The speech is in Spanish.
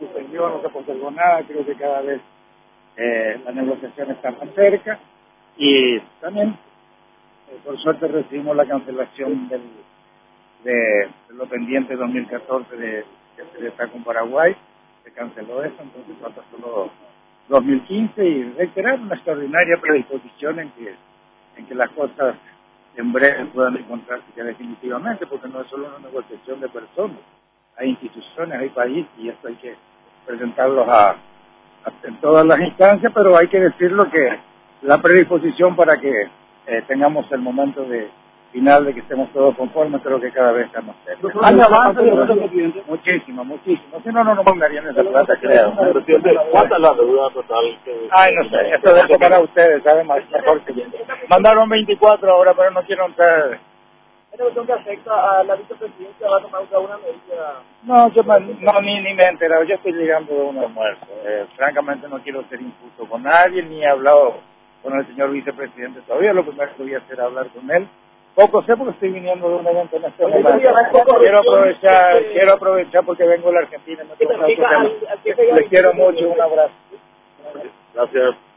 suspendió, no se postergó nada, creo que cada vez eh, la negociación está más cerca. Y también, eh, por suerte, recibimos la cancelación del, de, lo pendiente 2014 de, que se está con Paraguay, se canceló eso, entonces falta solo 2015 y reiterar una extraordinaria predisposición en que, en que las cosas en breve puedan encontrarse ya definitivamente, porque no es solo una negociación de personas, hay instituciones, hay países y esto hay que presentarlos a, en todas las instancias, pero hay que decirlo que la predisposición para que eh, tengamos el momento de final de que estemos todos conformes, creo que cada vez estamos cerca. Muchísimo, muchísimo. Si no, no nos mandarían esa plata, creo. ¿Cuánta es la deuda total? Que, Ay, no sé, esto es para ustedes, ¿saben? Más, mejor que Mandaron 24 ahora, pero no quiero entrar. ¿Esta cuestión que afecta a la vicepresidencia va a tomar una medida? No, yo no, ni, ni me he enterado. Yo estoy llegando de un almuerzo. Eh, francamente no quiero ser injusto con nadie, ni he hablado con el señor vicepresidente todavía. Lo primero que voy a hacer es hablar con él poco sé porque estoy viniendo de un evento en este momento. Quiero aprovechar, quiero aprovechar porque vengo de la Argentina. Me Les quiero mucho, un abrazo. Gracias.